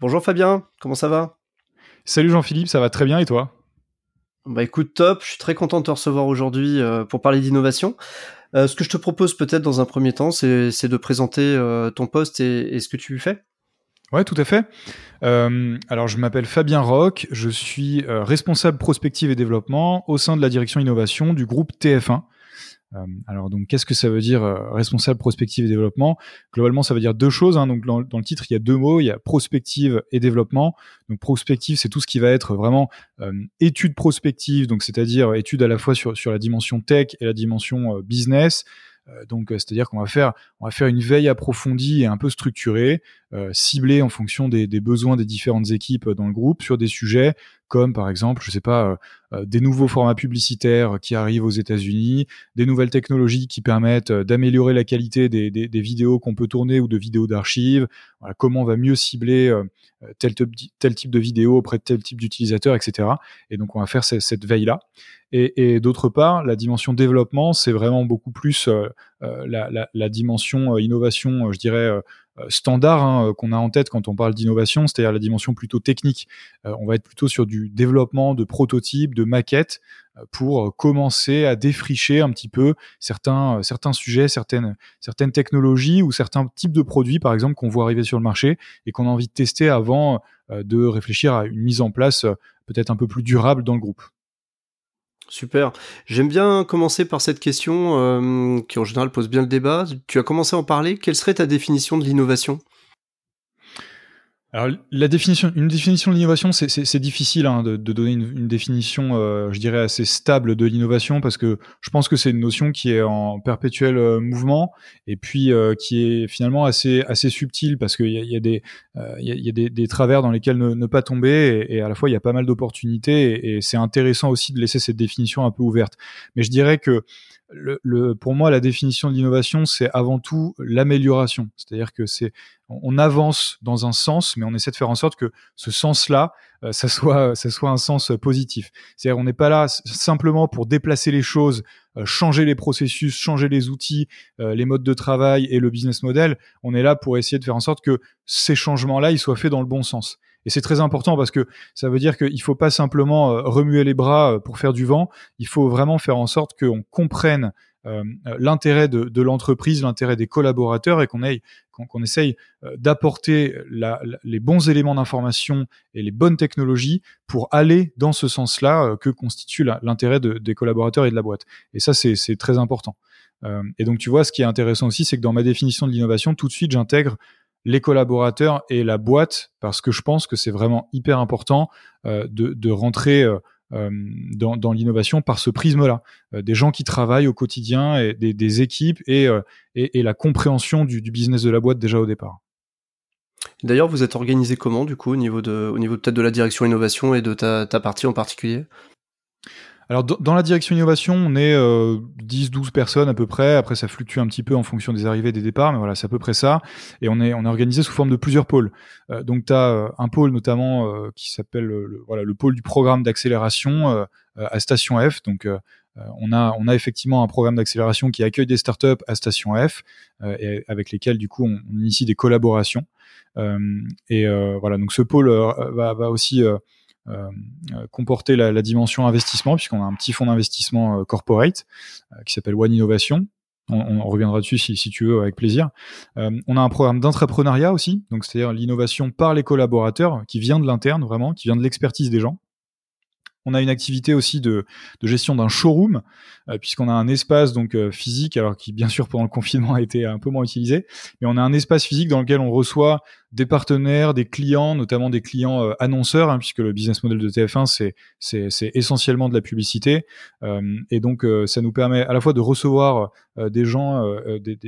Bonjour Fabien, comment ça va? Salut Jean-Philippe, ça va très bien et toi? Bah écoute, top, je suis très content de te recevoir aujourd'hui euh, pour parler d'innovation. Euh, ce que je te propose peut-être dans un premier temps, c'est de présenter euh, ton poste et, ce que tu fais. Ouais, tout à fait. alors, je m'appelle Fabien Roch, je suis responsable prospective et développement au sein de la direction innovation du groupe TF1. Euh, alors donc qu'est-ce que ça veut dire euh, responsable prospective et développement? Globalement, ça veut dire deux choses. Hein. Donc dans, le titre, il y a deux mots. Il y a prospective et développement. Donc prospective, c'est tout ce qui va être vraiment euh, étude prospective, donc c'est-à-dire étude à la fois sur, sur la dimension tech et la dimension business. donc, c'est-à-dire qu'on va faire, on va faire une veille approfondie et un peu structurée, ciblée en fonction des, des, besoins des différentes équipes dans le groupe sur des sujets comme par exemple, je sais pas, euh, euh, des nouveaux formats publicitaires qui arrivent aux États-Unis, des nouvelles technologies qui permettent euh, d'améliorer la qualité des, vidéos qu'on peut tourner ou de vidéos d'archives, comment on va mieux cibler tel, type de vidéo auprès de tel type d'utilisateur, etc. Et donc on va faire cette, veille-là. Et, d'autre part, la dimension développement, c'est vraiment beaucoup plus la, dimension innovation, je dirais, standard hein, euh, qu'on a en tête quand on parle d'innovation, c'est-à-dire la dimension plutôt technique. Euh, on va être plutôt sur du développement de prototypes, de maquettes, pour commencer à défricher un petit peu certains, certains sujets, certaines, certaines technologies ou certains types de produits, par exemple, qu'on voit arriver sur le marché et qu'on a envie de tester avant de réfléchir à une mise en place peut-être un peu plus durable dans le groupe. Super. J'aime bien commencer par cette question euh, qui en général pose bien le débat. Tu as commencé à en parler. Quelle serait ta définition de l'innovation? Alors la définition, une définition de l'innovation, c'est difficile hein, de, de, donner une, une définition, euh, je dirais assez stable de l'innovation parce que je pense que c'est une notion qui est en perpétuel euh, mouvement et puis euh, qui est finalement assez assez subtile parce qu'il y a, y a des il y a, y a des, des, travers dans lesquels ne, ne pas tomber et, et, à la fois il y a pas mal d'opportunités et, et c'est intéressant aussi de laisser cette définition un peu ouverte. Mais je dirais que le, le, pour moi, la définition de l'innovation, c'est avant tout l'amélioration. C'est-à-dire que c'est, on avance dans un sens, mais on essaie de faire en sorte que ce sens-là, euh, ça soit, ça soit un sens positif. C'est-à-dire, on n'est pas là simplement pour déplacer les choses, euh, changer les processus, changer les outils, euh, les modes de travail et le business model. On est là pour essayer de faire en sorte que ces changements-là, ils soient faits dans le bon sens. Et c'est très important parce que ça veut dire qu'il faut pas simplement euh, remuer les bras euh, pour faire du vent. Il faut vraiment faire en sorte qu'on comprenne euh, l'intérêt de, l'entreprise, l'intérêt des collaborateurs et qu'on qu'on essaye d'apporter les bons éléments d'information et les bonnes technologies pour aller dans ce sens-là que constitue l'intérêt de, des collaborateurs et de la boîte. Et ça, c'est très important. et donc, tu vois, ce qui est intéressant aussi, c'est que dans ma définition de l'innovation, tout de suite, j'intègre les collaborateurs et la boîte parce que je pense que c'est vraiment hyper important euh, de, rentrer euh, euh dans, l'innovation par ce prisme-là. Des gens qui travaillent au quotidien des, équipes et, la compréhension du, business de la boîte déjà au départ. D'ailleurs, vous êtes organisé comment du coup au niveau de, peut-être de la direction innovation et de ta partie en particulier? Alors dans la direction innovation, on est euh, 10-12 personnes à peu près. Après, ça fluctue un petit peu en fonction des arrivées et des départs, mais voilà, c'est à peu près ça. Et on est, on est organisé sous forme de plusieurs pôles. Euh, donc tu as euh, un pôle notamment euh, qui s'appelle le, voilà, le pôle du programme d'accélération euh, à Station F. Donc on a, on a effectivement un programme d'accélération qui accueille des startups à Station F et avec lesquels du coup on, initie des collaborations. et voilà, donc ce pôle va, va aussi euh, euh, comporter la, dimension investissement, puisqu'on a un petit fonds d'investissement euh, corporate qui s'appelle One Innovation, on, reviendra dessus si, si, tu veux avec plaisir. Euh, on a un programme d'entrepreneuriat aussi, donc c'est-à-dire l'innovation par les collaborateurs, qui vient de l'interne vraiment, qui vient de l'expertise des gens. On a une activité aussi de, gestion d'un showroom, euh, puisqu'on a un espace donc euh, physique, alors qui bien sûr pendant le confinement a été un peu moins utilisé, mais on a un espace physique dans lequel on reçoit des partenaires, des clients, notamment des clients euh, annonceurs, hein, puisque le business model de TF1 c'est essentiellement de la publicité, et donc ça nous permet à la fois de recevoir des gens,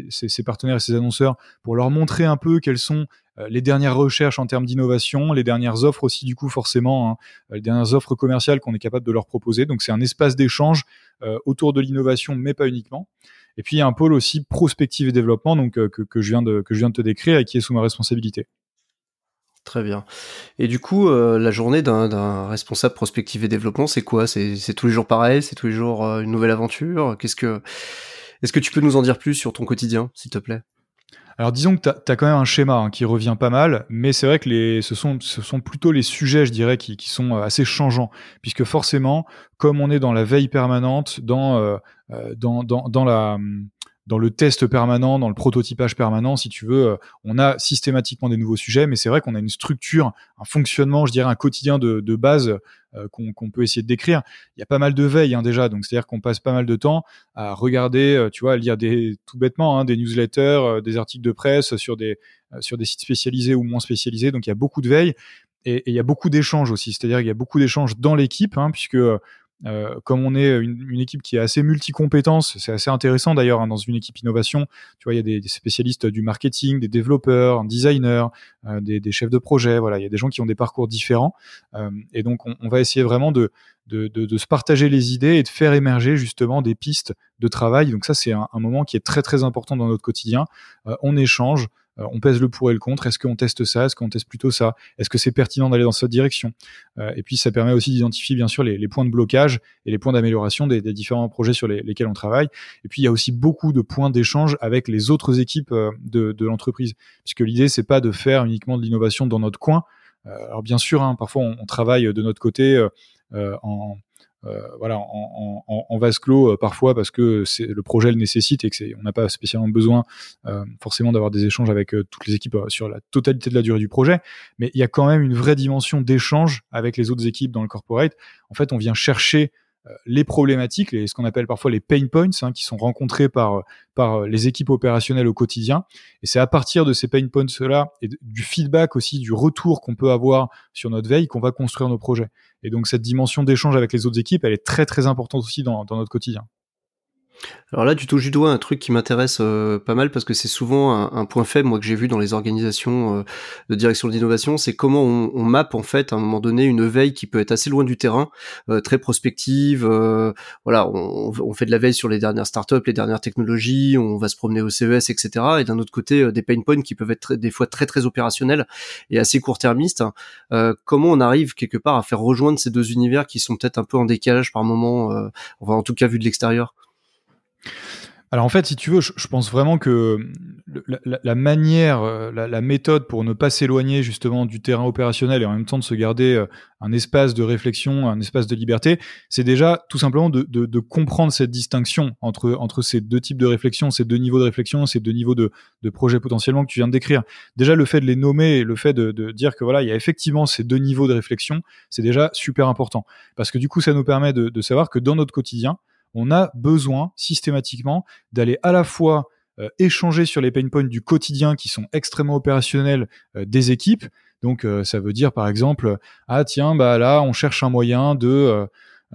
ces, partenaires et ces annonceurs pour leur montrer un peu quels sont euh, les dernières recherches en termes d'innovation, les dernières offres aussi du coup forcément, hein, euh, les dernières offres commerciales qu'on est capable de leur proposer. Donc c'est un espace d'échange euh, autour de l'innovation, mais pas uniquement. Et puis il y a un pôle aussi prospective et développement, donc que, que, je viens de te décrire et qui est sous ma responsabilité. Très bien. Et du coup, la journée d'un responsable prospective et développement, c'est quoi? C'est tous les jours pareil? C'est tous les jours une nouvelle aventure? Qu'est-ce que Est-ce que tu peux nous en dire plus sur ton quotidien, s'il te plaît? Alors disons que tu as, quand même un schéma hein, qui revient pas mal, mais c'est vrai que ce, sont, ce sont plutôt les sujets, je dirais, qui, sont euh, assez changeants, puisque forcément, comme on est dans la veille permanente, dans, euh, euh, dans, dans, dans la dans le test permanent, dans le prototypage permanent, si tu veux, on a systématiquement des nouveaux sujets, mais c'est vrai qu'on a une structure, un fonctionnement, je dirais, un quotidien de, base euh, qu'on peut essayer de décrire. Il y a pas mal de veille hein, déjà, donc c'est-à-dire qu'on passe pas mal de temps à regarder, euh, tu vois, à lire des tout bêtement hein, des newsletters, euh, des articles de presse sur des sur des sites spécialisés ou moins spécialisés. Donc il y a beaucoup de veille et, il y a beaucoup d'échanges aussi. C'est-à-dire qu'il y a beaucoup d'échanges dans l'équipe, hein, puisque euh, comme on est une, une, équipe qui est assez multi-compétences, c'est assez intéressant d'ailleurs hein, dans une équipe innovation. Tu vois, il y a des, des spécialistes du marketing, des développeurs, un designer, euh, des, des, chefs de projet. Voilà, il y a des gens qui ont des parcours différents. Euh, et donc, on, on, va essayer vraiment de, de, de, de, se partager les idées et de faire émerger justement des pistes de travail. Donc ça, c'est un, un, moment qui est très très important dans notre quotidien. Euh, on échange. Euh, on pèse le pour et le contre. Est-ce qu'on teste ça? Est-ce qu'on teste plutôt ça? Est-ce que c'est pertinent d'aller dans cette direction? Euh, Et puis, ça permet aussi d'identifier bien sûr les, points de blocage et les points d'amélioration des, différents projets sur lesquels on travaille. Et puis, il y a aussi beaucoup de points d'échange avec les autres équipes euh, de, l'entreprise, puisque l'idée c'est pas de faire uniquement de l'innovation dans notre coin. alors bien sûr, hein, parfois on, travaille de notre côté en voilà, en, vase clos euh, parfois parce que le projet le nécessite et que on n'a pas spécialement besoin euh, forcément d'avoir des échanges avec toutes les équipes sur la totalité de la durée du projet, mais il y a quand même une vraie dimension d'échange avec les autres équipes dans le corporate. En fait, on vient chercher euh, les problématiques, les, ce qu'on appelle parfois les pain points, hein, qui sont rencontrés par, par les équipes opérationnelles au quotidien. Et c'est à partir de ces pain points-là et du feedback aussi, du retour qu'on peut avoir sur notre veille qu'on va construire nos projets. Et donc cette dimension d'échange avec les autres équipes, elle est très très importante aussi dans, dans notre quotidien. Alors là, tu touches du doigt un truc qui m'intéresse euh, pas mal parce que c'est souvent un, point faible, moi que j'ai vu dans les organisations euh, de direction de l'innovation, c'est comment on, on map en fait à un moment donné une veille qui peut être assez loin du terrain, euh, très prospective. voilà, on, on, fait de la veille sur les dernières startups, les dernières technologies, on va se promener au CES, etc. Et d'un autre côté, des pain points qui peuvent être des fois très très opérationnels et assez court-termistes. comment on arrive quelque part à faire rejoindre ces deux univers qui sont peut-être un peu en décalage par moment, enfin en tout cas vu de l'extérieur? Alors en fait, si tu veux, je, pense vraiment que la, manière, euh, la, méthode pour ne pas s'éloigner justement du terrain opérationnel et en même temps de se garder euh, un espace de réflexion, un espace de liberté, c'est déjà tout simplement de, comprendre cette distinction entre, entre ces deux types de réflexion, ces deux niveaux de réflexion, ces deux niveaux de, de projets potentiellement que tu viens de décrire. Déjà, le fait de les nommer le fait de, de dire que voilà, il y a effectivement ces deux niveaux de réflexion, c'est déjà super important parce que du coup, ça nous permet de savoir que dans notre quotidien, on a besoin systématiquement d'aller à la fois euh, échanger sur les pain points du quotidien qui sont extrêmement opérationnels euh, des équipes. Donc euh, ça veut dire par exemple ah tiens bah là on cherche un moyen de euh,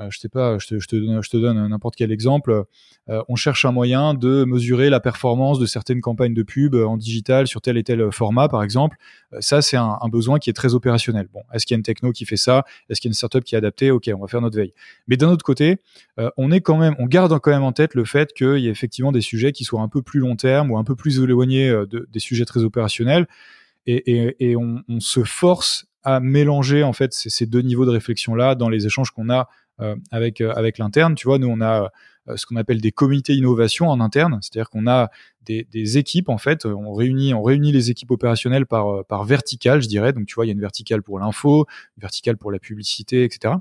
je sais pas, je te, donne, n'importe quel exemple. Euh, on cherche un moyen de mesurer la performance de certaines campagnes de pub en digital sur tel et tel format, par exemple. Euh, ça, c'est un, besoin qui est très opérationnel. Bon, est-ce qu'il y a une techno qui fait ça? Est-ce qu'il y a une startup qui est adaptée? Ok, on va faire notre veille. Mais d'un autre côté, on garde quand même en tête le fait qu'il y a effectivement des sujets qui soient un peu plus long terme ou un peu plus éloignés de, des sujets très opérationnels. Et, on, se force à mélanger en fait ces, deux niveaux de réflexion là dans les échanges qu'on a euh, avec euh, avec l'interne. Tu vois, nous on a euh, ce qu'on appelle des comités innovation en interne, c'est-à-dire qu'on a des, des, équipes en fait, on réunit on réunit les équipes opérationnelles par par verticale, je dirais. Donc tu vois, il y a une verticale pour l'info, une verticale pour la publicité, etc.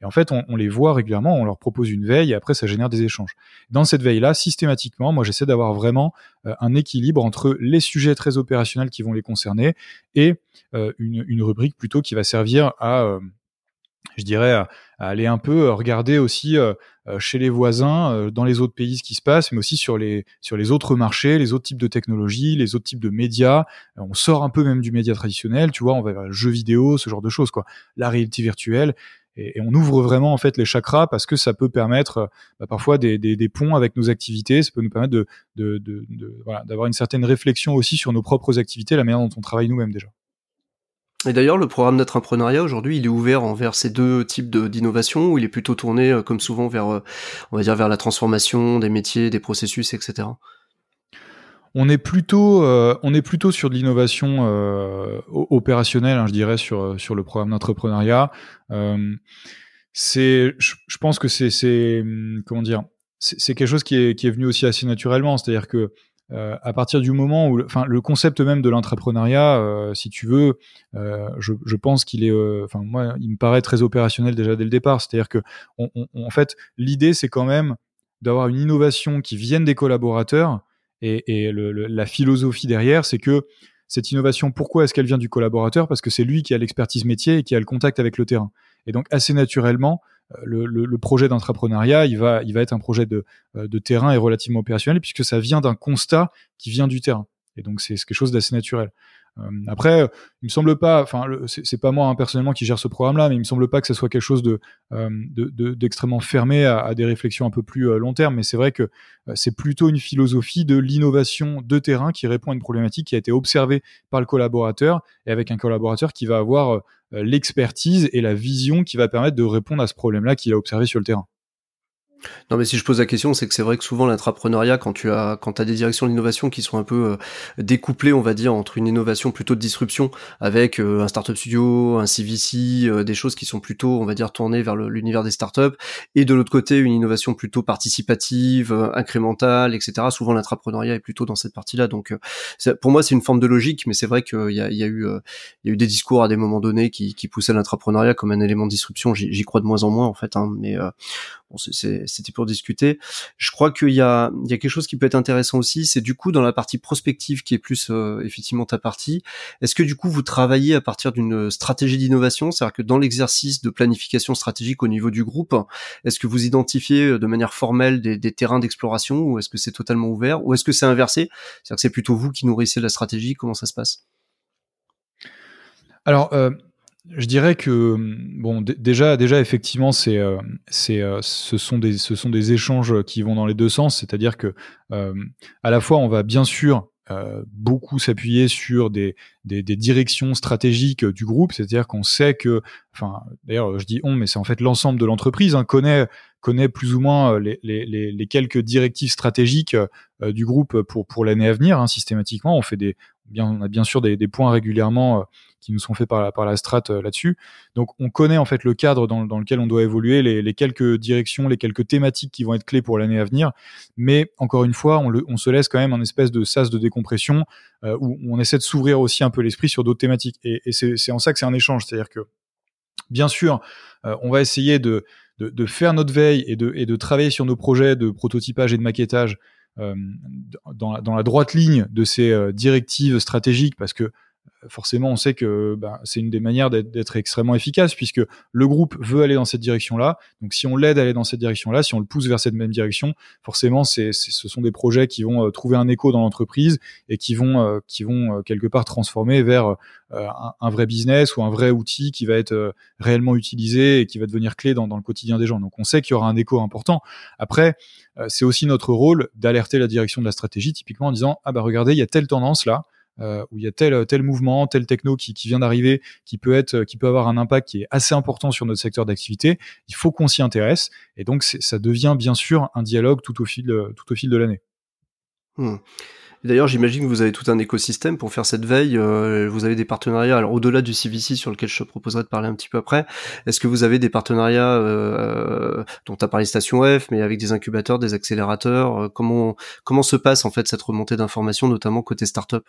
Et en fait, on, on, les voit régulièrement, on leur propose une veille, et après ça génère des échanges. Dans cette veille-là, systématiquement, moi j'essaie d'avoir vraiment un équilibre entre les sujets très opérationnels qui vont les concerner et une, une rubrique plutôt qui va servir à je dirais, à, aller un peu regarder aussi chez les voisins, dans les autres pays ce qui se passe, mais aussi sur les sur les autres marchés, les autres types de technologies, les autres types de médias. On sort un peu même du média traditionnel, tu vois, on va vers le jeu vidéo, ce genre de choses, quoi. La réalité virtuelle et, on ouvre vraiment en fait les chakras parce que ça peut permettre bah, parfois des, des, des, ponts avec nos activités, ça peut nous permettre de, de, de, de voilà, d'avoir une certaine réflexion aussi sur nos propres activités, la manière dont on travaille nous-mêmes déjà. Et d'ailleurs, le programme d'entrepreneuriat aujourd'hui, il est ouvert envers ces deux types d'innovation, ou il est plutôt tourné, euh, comme souvent, vers, euh, on va dire, vers la transformation des métiers, des processus, etc on est plutôt, euh, on est plutôt sur de l'innovation opérationnelle, hein, je dirais, sur sur le programme d'entrepreneuriat. C'est, je, pense que c'est, c'est comment dire, c'est quelque chose qui est, qui est venu aussi assez naturellement. C'est-à-dire que à partir du moment où, enfin, le concept même de l'entrepreneuriat, si tu veux, je, je, pense qu'il est, enfin, moi, il me paraît très opérationnel déjà dès le départ. C'est-à-dire que, en fait, l'idée, c'est quand même d'avoir une innovation qui vienne des collaborateurs et, la philosophie derrière, c'est que cette innovation, pourquoi est-ce qu'elle vient du collaborateur? Parce que c'est lui qui a l'expertise métier et qui a le contact avec le terrain. Et donc assez naturellement, euh, le, projet d'entrepreneuriat, il va, il va être un projet de, euh, de terrain et relativement opérationnel puisque ça vient d'un constat qui vient du terrain. Et donc c'est quelque chose d'assez naturel. Euh, après, il me semble pas, enfin, c'est pas moi hein, personnellement qui gère ce programme-là, mais il me semble pas que ce soit quelque chose euh, d'extrêmement fermé à, des réflexions un peu plus euh, long terme. Mais c'est vrai que c'est plutôt une philosophie de l'innovation de terrain qui répond à une problématique qui a été observée par le collaborateur et avec un collaborateur qui va avoir l'expertise et la vision qui va permettre de répondre à ce problème-là qu'il a observé sur le terrain. Non, mais si je pose la question, c'est que c'est vrai que souvent l'intrapreneuriat, quand tu as, quand as des directions d'innovation qui sont un peu euh, découplées, on va dire, entre une innovation plutôt de disruption avec euh, un startup studio, un CVC, euh, des choses qui sont plutôt, on va dire, tournées vers l'univers des startups, et de l'autre côté une innovation plutôt participative, incrémentale, etc. Souvent l'intrapreneuriat est plutôt dans cette partie-là. Donc, pour moi, c'est une forme de logique, mais c'est vrai qu'il y a, y a eu, y a eu des discours à des moments donnés qui, poussaient l'intrapreneuriat comme un élément de disruption. J'y crois de moins en moins en fait, hein, mais bon, c'était pour discuter. Je crois qu'il y a, il y a quelque chose qui peut être intéressant aussi, c'est du coup dans la partie prospective qui est plus euh, effectivement ta partie. Est-ce que du coup vous travaillez à partir d'une stratégie d'innovation, c'est-à-dire que dans l'exercice de planification stratégique au niveau du groupe, est-ce que vous identifiez euh, de manière formelle des, terrains d'exploration ou est-ce que c'est totalement ouvert ou est-ce que c'est inversé, c'est-à-dire que c'est plutôt vous qui nourrissez la stratégie Comment ça se passe? Alors, euh, je dirais que bon, déjà, déjà effectivement, c'est, euh, c'est, euh, ce sont des, ce sont des échanges qui vont dans les deux sens. C'est-à-dire que euh, à la fois, on va bien sûr beaucoup s'appuyer sur des, des, des, directions stratégiques du groupe, c'est-à-dire qu'on sait que, enfin, d'ailleurs, je dis on, mais c'est en fait l'ensemble de l'entreprise hein, connaît connaît plus ou moins les, les, les quelques directives stratégiques du groupe pour pour l'année à venir. Hein, systématiquement, on fait des, bien, on a bien sûr des, des points régulièrement qui nous sont faits par la, par la strat euh, là-dessus. Donc on connaît en fait le cadre dans, dans lequel on doit évoluer, les, les, quelques directions, les quelques thématiques qui vont être clés pour l'année à venir. Mais encore une fois, on, le, on, se laisse quand même un espèce de sas de décompression euh, où on essaie de s'ouvrir aussi un peu l'esprit sur d'autres thématiques. Et, et c'est en ça que c'est un échange, c'est-à-dire que bien sûr, euh, on va essayer de, de, de, faire notre veille et de, et de travailler sur nos projets de prototypage et de maquettage euh, dans, dans, la droite ligne de ces directives stratégiques parce que forcément, on sait que bah, c'est une des manières d'être extrêmement efficace puisque le groupe veut aller dans cette direction-là. Donc, si on l'aide à aller dans cette direction-là, si on le pousse vers cette même direction, forcément, ce sont des projets qui vont euh, trouver un écho dans l'entreprise et qui vont, euh, euh, quelque part transformer vers un, vrai business ou un vrai outil qui va être réellement utilisé et qui va devenir clé dans, dans le quotidien des gens. Donc, on sait qu'il y aura un écho important. Après, c'est aussi notre rôle d'alerter la direction de la stratégie, typiquement en disant ah bah regardez, il y a telle tendance là euh, où il y a tel tel mouvement, tel techno qui, qui vient d'arriver, qui peut être, qui peut avoir un impact qui est assez important sur notre secteur d'activité. Il faut qu'on s'y intéresse, et donc ça devient bien sûr un dialogue tout au fil tout au fil de l'année. Hmm. D'ailleurs, j'imagine que vous avez tout un écosystème pour faire cette veille. Euh, vous avez des partenariats. Alors, au-delà du CVC, sur lequel je te proposerai de parler un petit peu après, est-ce que vous avez des partenariats euh, dont tu as parlé Station F, mais avec des incubateurs, des accélérateurs euh, Comment comment se passe en fait cette remontée d'informations, notamment côté startup?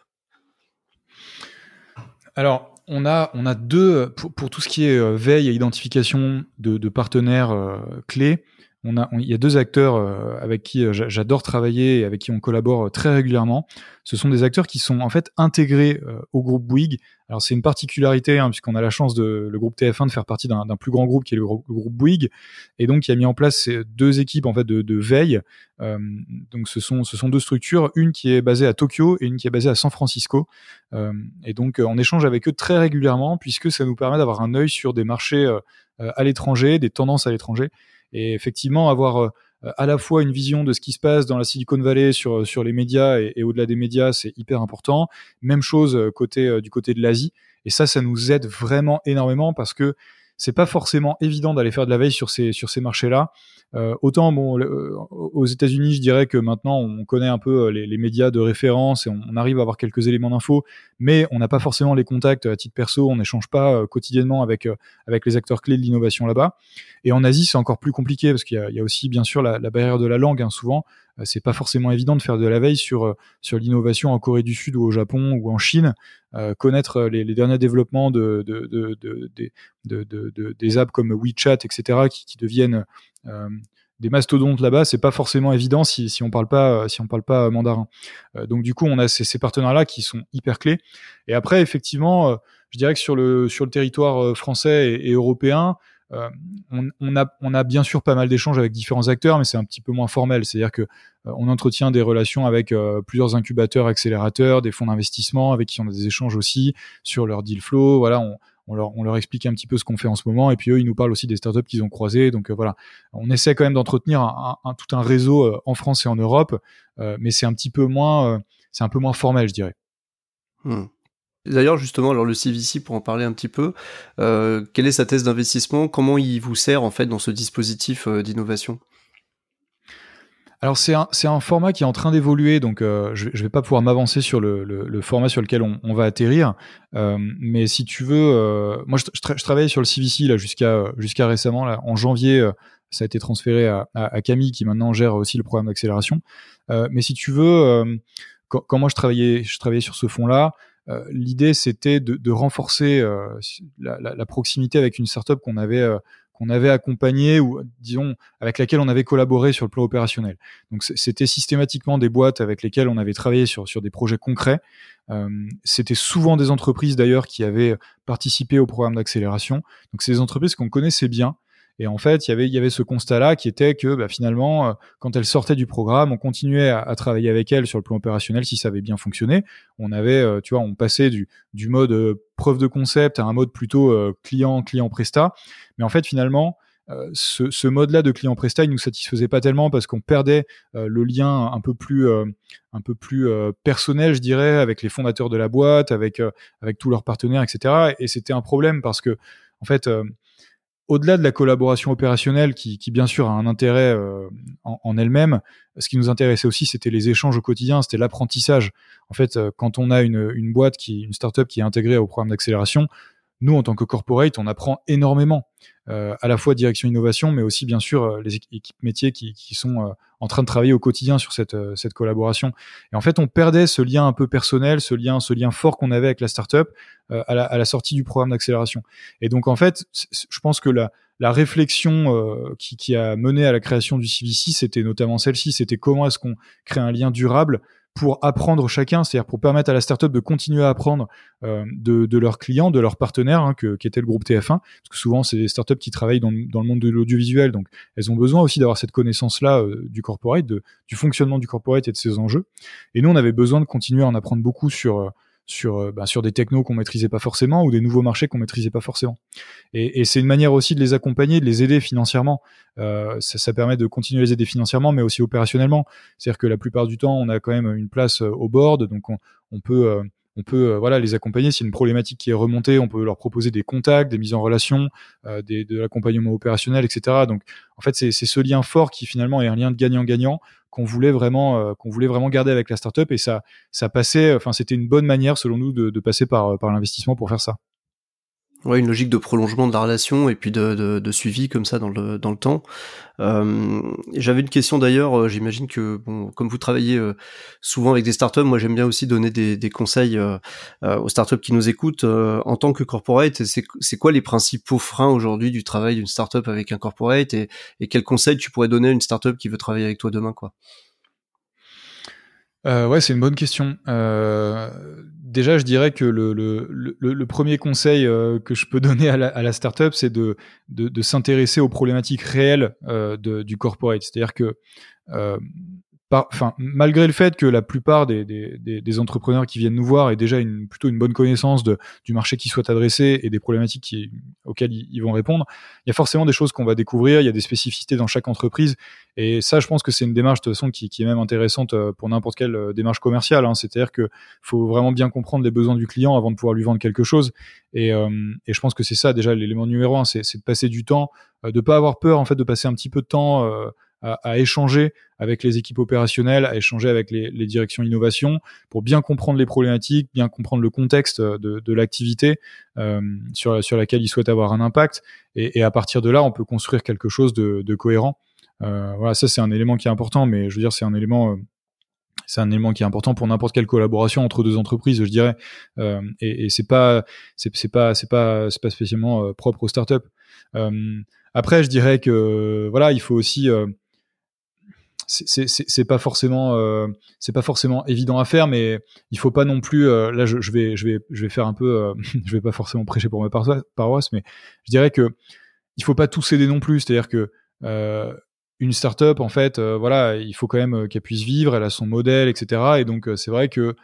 Alors, on a, on a deux, pour, tout ce qui est euh, veille et identification de, partenaires euh, clés, il y a deux acteurs euh, avec qui euh, j'adore travailler et avec qui on collabore euh, très régulièrement. Ce sont des acteurs qui sont en fait intégrés au groupe Bouygues. Alors c'est une particularité hein, puisqu'on a la chance de le groupe TF1 de faire partie d'un plus grand groupe qui est le, groupe, Bouygues et donc qui a mis en place deux équipes en fait de, veille. donc ce sont deux structures, une qui est basée à Tokyo et une qui est basée à San Francisco. et donc on échange avec eux très régulièrement puisque ça nous permet d'avoir un œil sur des marchés à l'étranger, des tendances à l'étranger et effectivement, avoir euh, à la fois une vision de ce qui se passe dans la Silicon Valley sur, sur les médias et, au-delà des médias, c'est hyper important. Même chose euh, côté, euh, du côté de l'Asie. Et ça, ça nous aide vraiment énormément parce que c'est pas forcément évident d'aller faire de la veille sur ces sur ces marchés-là. Euh, autant bon, aux États-Unis, je dirais que maintenant on connaît un peu les, les médias de référence et on, arrive à avoir quelques éléments d'info, mais on n'a pas forcément les contacts à titre perso. On n'échange pas euh, quotidiennement avec euh, avec les acteurs clés de l'innovation là-bas. Et en Asie, c'est encore plus compliqué parce qu'il y, y, a aussi bien sûr la, la barrière de la langue. Hein, souvent, euh, c'est pas forcément évident de faire de la veille sur euh, sur l'innovation en Corée du Sud ou au Japon ou en Chine. Euh, connaître les, derniers développements de, de, de, de, des apps comme WeChat, etc., qui, deviennent des mastodontes là-bas, c'est pas forcément évident si, on parle pas si on parle pas mandarin. donc du coup, on a ces, partenaires-là qui sont hyper clés. Et après, effectivement, je dirais que sur le sur le territoire français et européen, euh, on, on, a, on a bien sûr pas mal d'échanges avec différents acteurs, mais c'est un petit peu moins formel. C'est-à-dire que euh, on entretient des relations avec euh, plusieurs incubateurs, accélérateurs, des fonds d'investissement avec qui on a des échanges aussi sur leur deal flow. Voilà, on, on leur, on leur, explique un petit peu ce qu'on fait en ce moment, et puis eux, ils nous parlent aussi des startups qu'ils ont croisées. Donc voilà, on essaie quand même d'entretenir un, un, tout un réseau en France et en Europe, mais c'est un petit peu moins, c'est un peu moins formel, je dirais. Hmm. D'ailleurs, justement, alors le CVC, pour en parler un petit peu, euh, quelle est sa thèse d'investissement? Comment il vous sert en fait dans ce dispositif euh, d'innovation? Alors c'est un, format qui est en train d'évoluer, donc euh, je ne vais pas pouvoir m'avancer sur le, format sur lequel on, va atterrir. Mais si tu veux, moi je, travaillais sur le CVC jusqu'à récemment. En janvier, ça a été transféré à, Camille qui maintenant gère aussi le programme d'accélération. mais si tu veux, quand, moi je travaillais, je travaillais sur ce fond là, l'idée c'était de, de, renforcer euh, la, la, la, proximité avec une startup qu'on avait euh, qu'on avait accompagné ou disons avec laquelle on avait collaboré sur le plan opérationnel. Donc c'était systématiquement des boîtes avec lesquelles on avait travaillé sur sur des projets concrets. Euh, c'était souvent des entreprises d'ailleurs qui avaient participé au programme d'accélération. Donc c'est des entreprises qu'on connaissait bien et en fait, il y avait, ce constat-là qui était que bah, finalement, euh, quand elle sortait du programme, on continuait à, travailler avec elle sur le plan opérationnel si ça avait bien fonctionné. On avait, euh, tu vois, on passait du, mode euh, preuve de concept à un mode plutôt client, client presta. Mais en fait, finalement, ce, ce mode-là de client presta, il nous satisfaisait pas tellement parce qu'on perdait le lien un peu plus, un peu plus personnel, je dirais, avec les fondateurs de la boîte, avec avec tous leurs partenaires, etc. Et c'était un problème parce que en fait, au-delà de la collaboration opérationnelle, qui, bien sûr a un intérêt euh, en, elle-même, ce qui nous intéressait aussi, c'était les échanges au quotidien, c'était l'apprentissage. En fait, euh, quand on a une, boîte qui, une startup qui est intégrée au programme d'accélération, nous, en tant que corporate, on apprend énormément, à la fois direction innovation, mais aussi bien sûr euh, les équipes métiers qui, sont euh, en train de travailler au quotidien sur cette, euh, cette collaboration. Et en fait, on perdait ce lien un peu personnel, ce lien, ce lien fort qu'on avait avec la startup euh, à, la, à la sortie du programme d'accélération. Et donc, en fait, je pense que la, la réflexion euh, qui, qui, a mené à la création du CVC, c'était notamment celle-ci, c'était comment est-ce qu'on crée un lien durable pour apprendre chacun, c'est-à-dire pour permettre à la startup de continuer à apprendre euh, de, de, leurs clients, de leurs partenaires, hein, que, qui était le groupe TF1, parce que souvent c'est des startups qui travaillent dans, dans le monde de l'audiovisuel, donc elles ont besoin aussi d'avoir cette connaissance-là euh, du corporate, de, du fonctionnement du corporate et de ses enjeux. Et nous, on avait besoin de continuer à en apprendre beaucoup sur euh, sur, euh, bah, sur des technos qu'on maîtrisait pas forcément ou des nouveaux marchés qu'on maîtrisait pas forcément. Et, c'est une manière aussi de les accompagner, de les aider financièrement. Euh, ça, ça, permet de continuer à les aider financièrement, mais aussi opérationnellement. C'est-à-dire que la plupart du temps, on a quand même une place euh, au board, donc on, peut on peut voilà les accompagner. Si une problématique qui est remontée, on peut leur proposer des contacts, des mises en relation, de l'accompagnement opérationnel, etc. Donc en fait, c'est ce lien fort qui finalement est un lien de gagnant-gagnant qu'on voulait vraiment euh, qu'on voulait vraiment garder avec la startup et ça ça passait enfin c'était une bonne manière selon nous de, de passer par par l'investissement pour faire ça. Ouais, une logique de prolongement de la relation et puis de, de, suivi comme ça dans le, dans le temps. Euh, J'avais une question d'ailleurs, euh, j'imagine que bon, comme vous travaillez euh, souvent avec des startups, moi j'aime bien aussi donner des, des conseils aux startups qui nous écoutent. en tant que corporate, c'est quoi les principaux freins aujourd'hui du travail d'une startup avec un corporate et, et quels conseils tu pourrais donner à une startup qui veut travailler avec toi demain quoi? Euh, ouais, c'est une bonne question. Euh, déjà, je dirais que le, premier conseil euh, que je peux donner à la, startup, c'est de, s'intéresser aux problématiques réelles du corporate. C'est-à-dire que enfin, malgré le fait que la plupart des, des, des, entrepreneurs qui viennent nous voir aient déjà une, plutôt une bonne connaissance de, du marché qui souhaite adresser et des problématiques qui, auxquelles ils, vont répondre, il y a forcément des choses qu'on va découvrir, il y a des spécificités dans chaque entreprise. Et ça, je pense que c'est une démarche de toute façon qui, qui est même intéressante euh, pour n'importe quelle euh, démarche commerciale. Hein. C'est-à-dire que faut vraiment bien comprendre les besoins du client avant de pouvoir lui vendre quelque chose. Et, euh, et je pense que c'est ça déjà l'élément numéro un, c'est de passer du temps, de pas avoir peur en fait de passer un petit peu de temps à, échanger avec les équipes opérationnelles, à échanger avec les, les, directions innovation pour bien comprendre les problématiques, bien comprendre le contexte de, de l'activité euh, sur, sur laquelle ils souhaitent avoir un impact. Et, et, à partir de là, on peut construire quelque chose de, de cohérent. Euh, voilà, ça c'est un élément qui est important, mais je veux dire c'est un élément euh, c'est un élément qui est important pour n'importe quelle collaboration entre deux entreprises, je dirais. Euh, et, et c'est pas, c'est pas, c'est pas, c'est pas spécialement euh, propre aux startups. Euh, après, je dirais que voilà, il faut aussi c'est pas forcément euh, c'est pas forcément évident à faire mais il faut pas non plus euh, là je, vais je vais je vais faire un peu euh, je vais pas forcément prêcher pour ma paroisse mais je dirais que il faut pas tout céder non plus. C'est-à-dire que une startup en fait voilà il faut quand même qu'elle puisse vivre elle a son modèle etc et donc c'est vrai que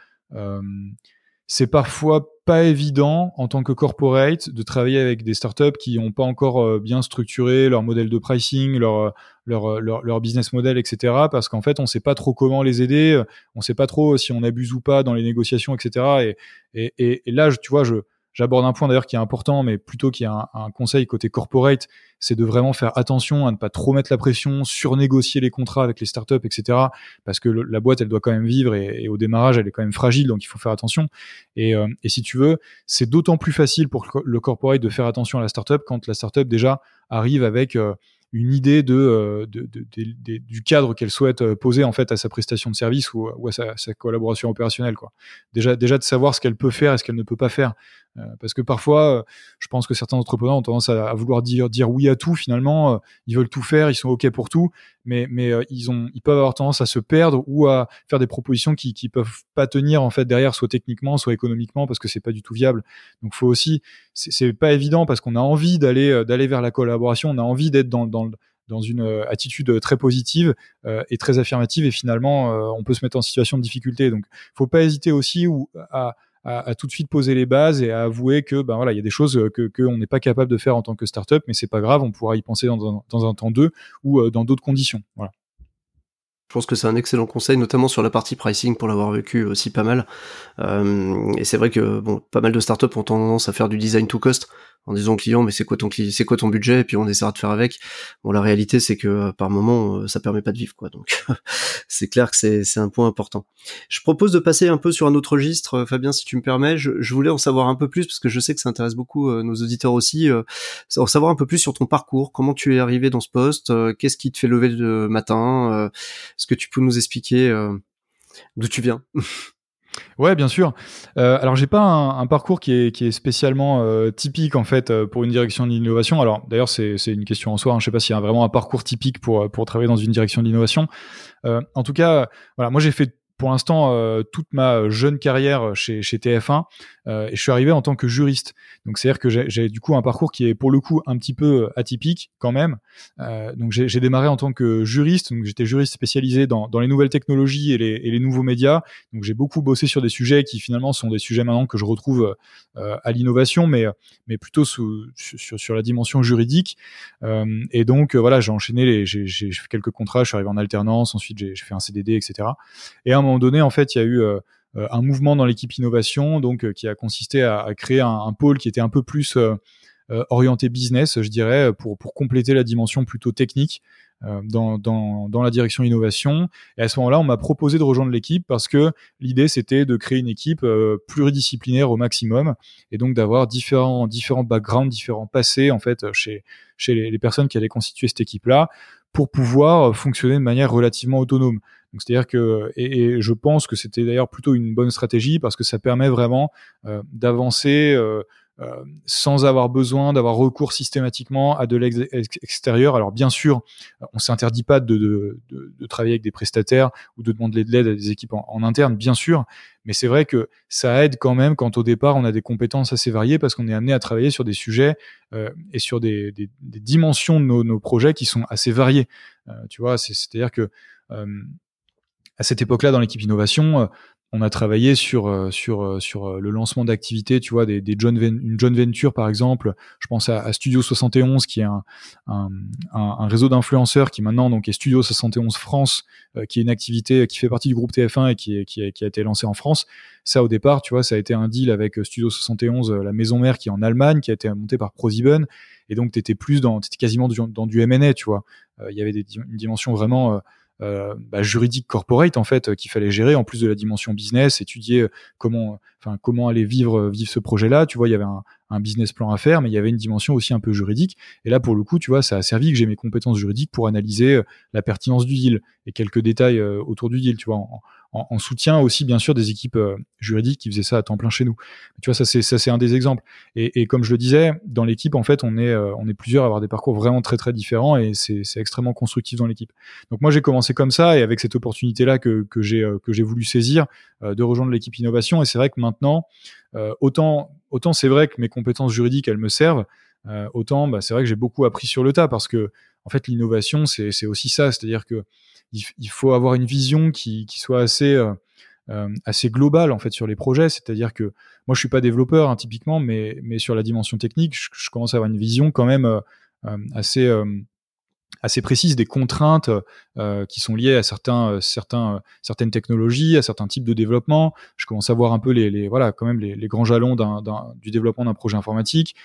c'est parfois pas évident en tant que corporate de travailler avec des startups qui n'ont pas encore euh, bien structuré leur modèle de pricing, leur, leur, leur, leur business model, etc. Parce qu'en fait, on sait pas trop comment les aider, on sait pas trop si on abuse ou pas dans les négociations, etc. Et, et, et là, tu vois, je, J'aborde un point d'ailleurs qui est important, mais plutôt qu'il y un, conseil côté corporate, c'est de vraiment faire attention à ne pas trop mettre la pression, surnégocier les contrats avec les startups, etc. Parce que la boîte, elle doit quand même vivre et, au démarrage, elle est quand même fragile, donc il faut faire attention. Et, euh, si tu veux, c'est d'autant plus facile pour le corporate de faire attention à la startup quand la startup déjà arrive avec euh, une idée de, euh, du cadre qu'elle souhaite euh, poser en fait à sa prestation de service ou, à sa, collaboration opérationnelle quoi. Déjà déjà de savoir ce qu'elle peut faire et ce qu'elle ne peut pas faire euh, parce que parfois je pense que certains entrepreneurs ont tendance à, vouloir dire dire oui à tout finalement ils veulent tout faire ils sont ok pour tout mais mais ils ont ils peuvent avoir tendance à se perdre ou à faire des propositions qui qui peuvent pas tenir en fait derrière soit techniquement soit économiquement parce que c'est pas du tout viable donc faut aussi c'est pas évident parce qu'on a envie d'aller d'aller vers la collaboration on a envie d'être dans dans une euh, attitude très positive euh, et très affirmative. Et finalement euh, on peut se mettre en situation de difficulté. Donc faut pas hésiter aussi ou à, tout de suite poser les bases et à avouer que ben voilà il y a des choses que qu'on n'est pas capable de faire en tant que startup mais c'est pas grave on pourra y penser dans un, dans un temps deux ou dans d'autres conditions. Voilà je pense que c'est un excellent conseil, notamment sur la partie pricing pour l'avoir vécu aussi pas mal. Euh, et c'est vrai que bon, pas mal de startups ont tendance à faire du design to cost en disant client mais c'est quoi ton c'est quoi ton budget? Et puis on essaiera de faire avec. Bon la réalité c'est que euh, par moment euh, ça permet pas de vivre quoi donc c'est clair que c'est c'est un point important. Je propose de passer un peu sur un autre registre euh, Fabien si tu me permets. Je, je voulais en savoir un peu plus parce que je sais que ça intéresse beaucoup nos auditeurs aussi. en savoir un peu plus sur ton parcours, comment tu es arrivé dans ce poste, qu'est-ce qui te fait lever le matin, est-ce que tu peux nous expliquer d'où tu viens? Ouais, bien sûr. Euh, alors, j'ai pas un, parcours qui est, spécialement euh, typique en fait euh, pour une direction d'innovation. Alors, d'ailleurs, c'est une question en soi. Hein. Je sais pas s'il y a vraiment un parcours typique pour travailler dans une direction d'innovation. Euh, en tout cas, voilà, moi j'ai fait pour l'instant euh, toute ma jeune carrière chez TF1 euh, et je suis arrivé en tant que juriste. Donc c'est-à-dire que j'ai du coup un parcours qui est pour le coup un petit peu atypique quand même. Euh, donc j'ai démarré en tant que juriste, donc j'étais juriste spécialisé dans, dans les nouvelles technologies et les, et les nouveaux médias. Donc j'ai beaucoup bossé sur des sujets qui finalement sont des sujets maintenant que je retrouve euh, à l'innovation, mais mais plutôt sous, sur, sur la dimension juridique. Euh, et donc voilà, j'ai enchaîné, j'ai fait quelques contrats, je suis arrivé en alternance, ensuite j'ai fait un CDD, etc. Et à un moment donné, en fait, il y a eu euh, un mouvement dans l'équipe innovation, donc euh, qui a consisté à, créer un, pôle qui était un peu plus orienté business, je dirais, pour, pour compléter la dimension plutôt technique euh, dans, dans, la direction innovation. Et à ce moment-là, on m'a proposé de rejoindre l'équipe parce que l'idée, c'était de créer une équipe euh, pluridisciplinaire au maximum et donc d'avoir différents, différents backgrounds, différents passés, en fait, chez, chez les, les personnes qui allaient constituer cette équipe-là pour pouvoir fonctionner de manière relativement autonome. Donc c'est-à-dire que et, je pense que c'était d'ailleurs plutôt une bonne stratégie parce que ça permet vraiment euh, d'avancer euh, euh, sans avoir besoin d'avoir recours systématiquement à de l'extérieur. Alors bien sûr, on s'interdit pas de, de, travailler avec des prestataires ou de demander de l'aide à des équipes en, interne, bien sûr, mais c'est vrai que ça aide quand même quand au départ on a des compétences assez variées parce qu'on est amené à travailler sur des sujets et sur des, des, dimensions de nos, projets qui sont assez variés. Euh, tu vois, c'est-à-dire que à cette époque-là, dans l'équipe innovation, on a travaillé sur euh, sur euh, sur euh, le lancement d'activités, tu vois, des, des John une John Venture par exemple. Je pense à, Studio 71 qui est un, un, réseau d'influenceurs qui maintenant donc est Studio 71 France, qui est une activité qui fait partie du groupe TF1 et qui, qui, a, été lancé en France. Ça au départ, tu vois, ça a été un deal avec Studio 71, la maison mère qui est en Allemagne, qui a été montée par ProSieben. Et donc t'étais plus dans, t'étais quasiment dans du M&A, tu vois. Il y avait une dimension vraiment euh, bah, juridique corporate en fait qu'il fallait gérer en plus de la dimension business, étudier euh, comment, enfin comment aller vivre vivre ce projet-là. Tu vois, il y avait un, business plan à faire, mais il y avait une dimension aussi un peu juridique. Et là, pour le coup, tu vois, ça a servi que j'ai mes compétences juridiques pour analyser euh, la pertinence du deal et quelques détails autour du deal. Tu vois, en, soutien aussi bien sûr des équipes euh, juridiques qui faisaient ça à temps plein chez nous. Tu vois, ça c'est un des exemples. Et, comme je le disais, dans l'équipe en fait, on est euh, on est plusieurs à avoir des parcours vraiment très très différents et c'est extrêmement constructif dans l'équipe. Donc moi j'ai commencé comme ça et avec cette opportunité là que que j'ai euh, que j'ai voulu saisir de rejoindre l'équipe innovation. Et c'est vrai que maintenant autant c'est vrai que mes compétences juridiques elles me servent. Autant bah, c'est vrai que j'ai beaucoup appris sur le tas parce que en fait l'innovation c'est aussi ça, c'est-à-dire que il, faut avoir une vision qui, soit assez euh, euh, assez globale en fait sur les projets. C'est-à-dire que moi je suis pas développeur hein, typiquement, mais mais sur la dimension technique, je, commence à avoir une vision quand même euh, assez assez précise des contraintes euh, qui sont liées à certains, certains, certaines technologies, à certains types de développement. Je commence à voir un peu les, voilà quand même les, grands jalons du développement d'un projet informatique.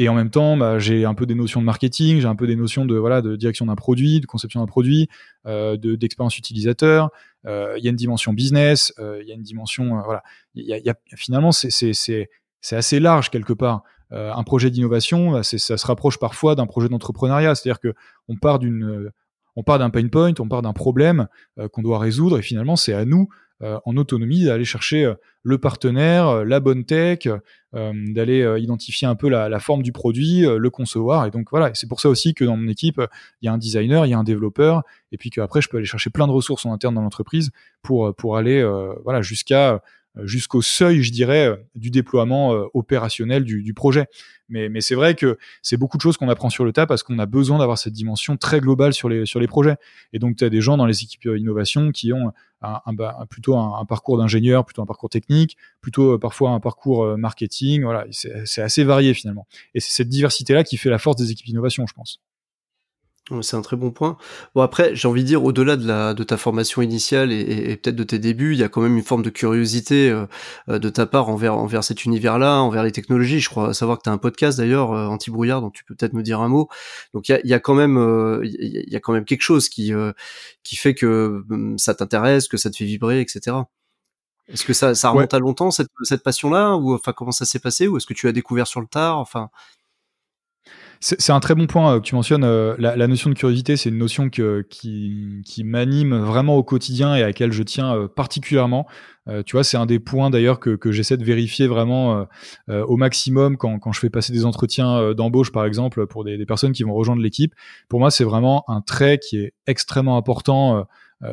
Et en même temps, bah, j'ai un peu des notions de marketing, j'ai un peu des notions de voilà de direction d'un produit, de conception d'un produit, euh, de d'expérience utilisateur. Euh, il y a une dimension business, euh, il y a une dimension voilà. Il y a, finalement c'est assez large quelque part. Un projet d'innovation, bah, ça se rapproche parfois d'un projet d'entrepreneuriat, c'est-à-dire que on part d'une on part d'un pain point, on part d'un problème qu'on doit résoudre et finalement c'est à nous en autonomie, d'aller chercher euh, le partenaire, euh, la bonne tech, d'aller identifier un peu la, forme du produit, le concevoir. Et donc voilà, c'est pour ça aussi que dans mon équipe, il y a un designer, il y a un développeur, et puis qu'après je peux aller chercher plein de ressources en interne dans l'entreprise pour pour aller voilà jusqu'à jusqu'au seuil, je dirais, du déploiement opérationnel du, du projet. Mais, mais c'est vrai que c'est beaucoup de choses qu'on apprend sur le tas parce qu'on a besoin d'avoir cette dimension très globale sur les, sur les projets. Et donc, tu as des gens dans les équipes innovation qui ont un, plutôt un, parcours d'ingénieur, plutôt un parcours technique, plutôt euh, parfois un parcours euh, marketing. Voilà, c'est assez varié finalement. Et c'est cette diversité-là qui fait la force des équipes innovation, je pense. C'est un très bon point. Bon après, j'ai envie de dire, au-delà de, la, de ta formation initiale et, peut-être de tes débuts, il y a quand même une forme de curiosité euh, euh, de ta part envers, envers cet univers-là, envers les technologies. Je crois savoir que tu as un podcast d'ailleurs, euh, anti-brouillard, donc tu peux peut-être me dire un mot. Donc il y a, y a, quand même, il y a quand même quelque chose qui, qui fait que hum, ça t'intéresse, que ça te fait vibrer, etc. Est-ce que ça, ça remonte à longtemps cette, cette passion-là, ou enfin comment ça s'est passé, ou est-ce que tu as découvert sur le tard, enfin. C'est un très bon point euh, que tu mentionnes. Euh, la, la notion de curiosité, c'est une notion que, qui, qui m'anime vraiment au quotidien et à laquelle je tiens euh, particulièrement. tu vois, c'est un des points d'ailleurs que, que j'essaie de vérifier vraiment au maximum quand, quand je fais passer des entretiens d'embauche, par exemple, pour des, des, personnes qui vont rejoindre l'équipe. Pour moi, c'est vraiment un trait qui est extrêmement important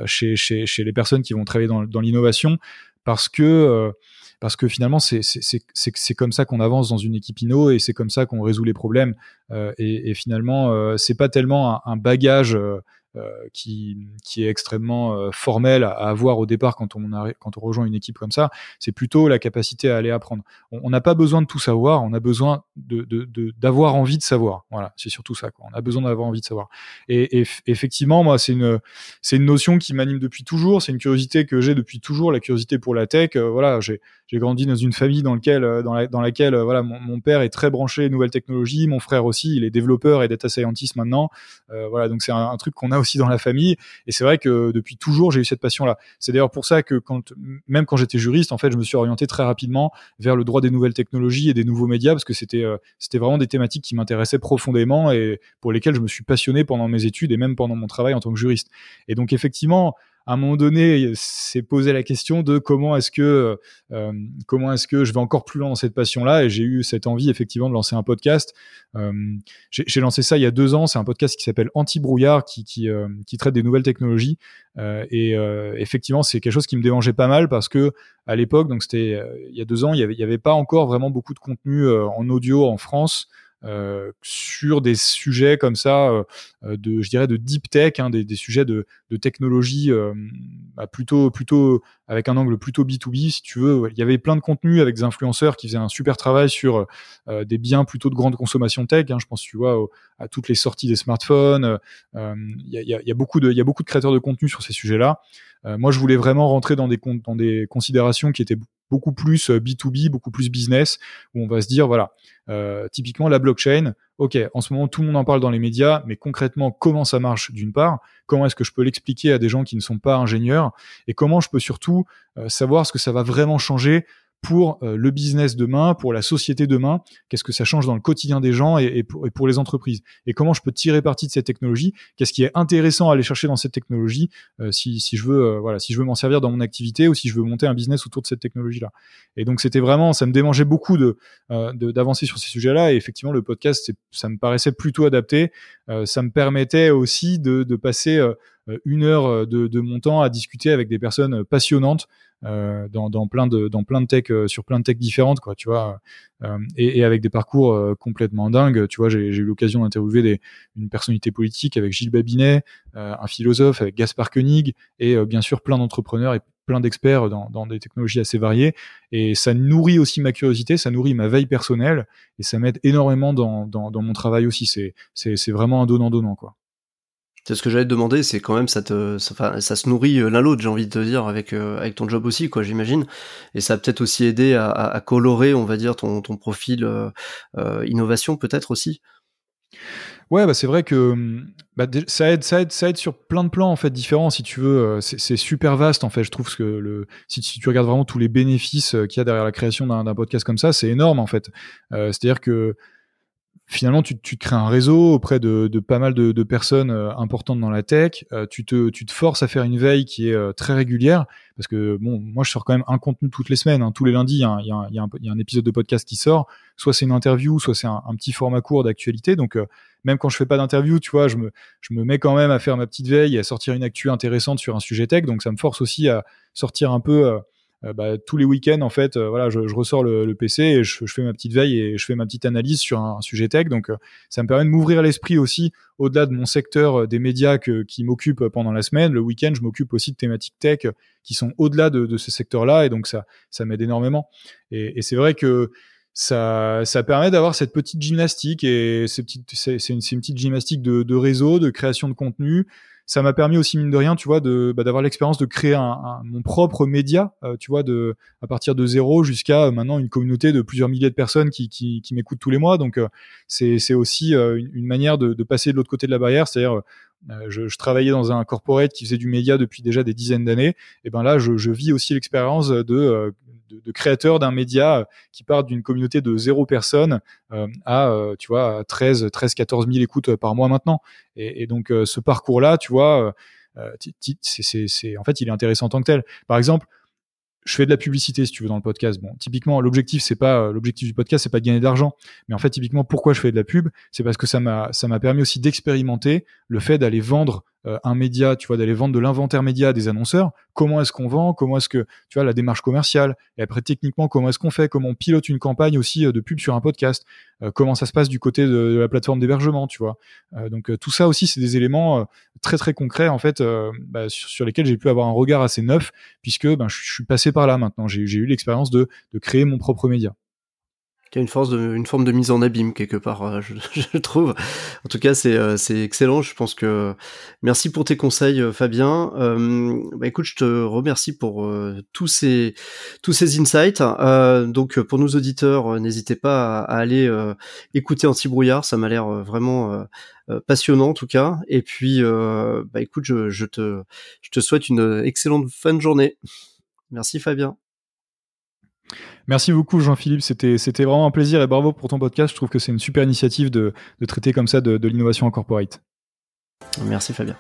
chez, chez, chez les personnes qui vont travailler dans, dans l'innovation parce que parce que finalement c'est comme ça qu'on avance dans une équipe inno et c'est comme ça qu'on résout les problèmes. Euh, et, finalement euh, c'est pas tellement un, un bagage euh, qui, qui est extrêmement formel à, avoir au départ quand on, quand on rejoint une équipe comme ça. C'est plutôt la capacité à aller apprendre. On n'a pas besoin de tout savoir, on a besoin de, d'avoir envie de savoir. Voilà, c'est surtout ça. Quoi. On a besoin d'avoir envie de savoir. Et, effectivement, moi, c'est une, une notion qui m'anime depuis toujours. C'est une curiosité que j'ai depuis toujours, la curiosité pour la tech. voilà, j'ai, grandi dans une famille dans, lequel, dans, dans laquelle voilà, mon, mon, père est très branché nouvelles technologies, mon frère aussi, il est développeur et data scientist maintenant. voilà, donc c'est un, un truc qu'on a aussi dans la famille. Et c'est vrai que depuis toujours, j'ai eu cette passion-là. C'est d'ailleurs pour ça que quand, même quand j'étais juriste, en fait, je me suis orienté très rapidement vers le droit des nouvelles technologies et des nouveaux médias parce que c'était euh, c'était vraiment des thématiques qui m'intéressaient profondément et pour lesquelles je me suis passionné pendant mes études et même pendant mon travail en tant que juriste. Et donc effectivement, à un moment donné, s'est posé la question de comment est-ce que euh, comment est-ce que je vais encore plus loin dans cette passion-là. Et j'ai eu cette envie effectivement de lancer un podcast. Euh, j'ai lancé ça il y a deux ans. C'est un podcast qui s'appelle Anti-brouillard, qui qui, euh, qui, traite des nouvelles technologies. Euh, et effectivement, c'est quelque chose qui me dérangeait pas mal parce que à l'époque, donc c'était il y a deux ans, il y avait, il y avait pas encore vraiment beaucoup de contenu en audio en France. Euh, sur des sujets comme ça, euh, de, je dirais, de deep tech, hein, des, sujets de, de technologie euh, bah, plutôt, plutôt avec un angle plutôt B2B, si tu veux. Il y avait plein de contenus avec des influenceurs qui faisaient un super travail sur des biens plutôt de grande consommation tech. Hein, je pense, tu vois, à toutes les sorties des smartphones. Il y, a, beaucoup de, y a beaucoup de créateurs de contenu sur ces sujets-là. moi, je voulais vraiment rentrer dans des, dans des considérations qui étaient beaucoup plus B2B, beaucoup plus business, où on va se dire, voilà, euh, typiquement, la blockchain, ok, en ce moment, tout le monde en parle dans les médias, mais concrètement, comment ça marche d'une part? Comment est-ce que je peux l'expliquer à des gens qui ne sont pas ingénieurs? Et comment je peux surtout euh, savoir ce que ça va vraiment changer pour euh, le business demain, pour la société demain, qu'est-ce que ça change dans le quotidien des gens et, pour, les entreprises, et comment je peux tirer parti de cette technologie, qu'est-ce qui est intéressant à aller chercher dans cette technologie, euh, si, si, je veux, euh, voilà, si je veux m'en servir dans mon activité ou si je veux monter un business autour de cette technologie-là. Et donc c'était vraiment, ça me démangeait beaucoup de d'avancer sur ces sujets-là, et effectivement le podcast, ça me paraissait plutôt adapté, ça me permettait aussi de, de passer une heure de, de, mon temps à discuter avec des personnes passionnantes euh, dans, dans, plein de dans plein de tech euh, sur plein de tech différentes quoi tu vois euh, et, et, avec des parcours euh, complètement dingues. Tu vois j'ai eu l'occasion d'interviewer une personnalité politique avec Gilles Babinet un philosophe avec Gaspard Koenig et bien sûr plein d'entrepreneurs et plein d'experts dans, dans, des technologies assez variées. Et ça nourrit aussi ma curiosité ça nourrit ma veille personnelle et ça m'aide énormément dans, dans, dans mon travail aussi. C'est c'est vraiment un donnant donnant quoi c'est ce que j'allais te demander, c'est quand même ça se nourrit euh, l'un l'autre, j'ai envie de te dire, avec euh, avec ton job aussi, quoi, j'imagine. Et ça a peut-être aussi aidé à, colorer, on va dire, ton ton profil euh, innovation, peut-être aussi. Ouais, bah c'est vrai que bah, ça aide, ça aide, ça aide sur plein de plans en fait différents. Si tu veux, c'est super vaste en fait. Je trouve que si tu regardes vraiment tous les bénéfices qu'il y a derrière la création d'un podcast comme ça, c'est énorme en fait. C'est-à-dire que finalement, tu, tu, crées un réseau auprès de, de pas mal de, de, personnes euh, importantes dans la tech. Euh, tu, te, tu te forces à faire une veille qui est euh, très régulière parce que bon, moi, je sors quand même un contenu toutes les semaines. Hein. tous les lundis, il y, a, y, a y, y, a un épisode de podcast qui sort. Soit c'est une interview, soit c'est un, un, petit format court d'actualité. Donc, même quand je fais pas d'interview, tu vois, je me, je me mets quand même à faire ma petite veille et à sortir une actu intéressante sur un sujet tech. Donc, ça me force aussi à sortir un peu euh, bah, tous les week-ends en fait euh, voilà je, ressors le, PC et je, fais ma petite veille et je fais ma petite analyse sur un, sujet tech. Donc euh, ça me permet de m'ouvrir l'esprit aussi au-delà de mon secteur des médias qui m'occupe pendant la semaine. Le week-end je m'occupe aussi de thématiques tech qui sont au-delà de, de ce secteur-là et donc ça ça m'aide énormément. Et, c'est vrai que ça, permet d'avoir cette petite gymnastique et c'est une, petite gymnastique de réseau, de création de contenu, ça m'a permis aussi mine de rien, tu vois, de bah, d'avoir l'expérience de créer mon propre média, euh, tu vois, de à partir de zéro jusqu'à euh, maintenant une communauté de plusieurs milliers de personnes qui m'écoutent tous les mois. Donc euh, c'est aussi une, manière de, passer de l'autre côté de la barrière, c'est-à-dire je, travaillais dans un corporate qui faisait du média depuis déjà des dizaines d'années. Et ben là, je vis aussi l'expérience de de, créateur d'un média euh, qui part d'une communauté de zéro personne euh, à, euh, tu vois, 13, 13, 14 000 écoutes par mois maintenant. Et, et donc, ce parcours-là, tu vois, c'est, en fait, il est intéressant en tant que tel. Par exemple, je fais de la publicité si tu veux dans le podcast. Bon, typiquement l'objectif c'est pas l'objectif du podcast c'est pas de gagner d'argent, mais en fait typiquement pourquoi je fais de la pub, c'est parce que ça m'a ça m'a permis aussi d'expérimenter le fait d'aller vendre un média, tu vois, d'aller vendre de l'inventaire média à des annonceurs comment est-ce qu'on vend, comment est-ce que tu vois la démarche commerciale, et après techniquement comment est-ce qu'on fait, comment on pilote une campagne aussi de pub sur un podcast, comment ça se passe du côté de, la plateforme d'hébergement, tu vois. donc tout ça aussi c'est des éléments très très concrets en fait bah, sur, lesquels j'ai pu avoir un regard assez neuf puisque ben, je, suis passé par là maintenant. J'ai eu l'expérience de, de créer mon propre média qui a une force de, une forme de mise en abîme quelque part, euh, je, je trouve. En tout cas, c'est euh, c'est excellent. Je pense que merci pour tes conseils, euh, Fabien. Euh, bah écoute, je te remercie pour tous ces tous ces insights. donc pour nos auditeurs, n'hésitez pas à, aller écouter Anti-brouillard. Ça m'a l'air vraiment passionnant en tout cas. Et puis, bah écoute, je, je te je te souhaite une excellente fin de journée. Merci, Fabien. Merci beaucoup Jean-Philippe, c'était, vraiment un plaisir et bravo pour ton podcast. Je trouve que c'est une super initiative de, de traiter comme ça de, de l'innovation en corporate. Merci Fabien.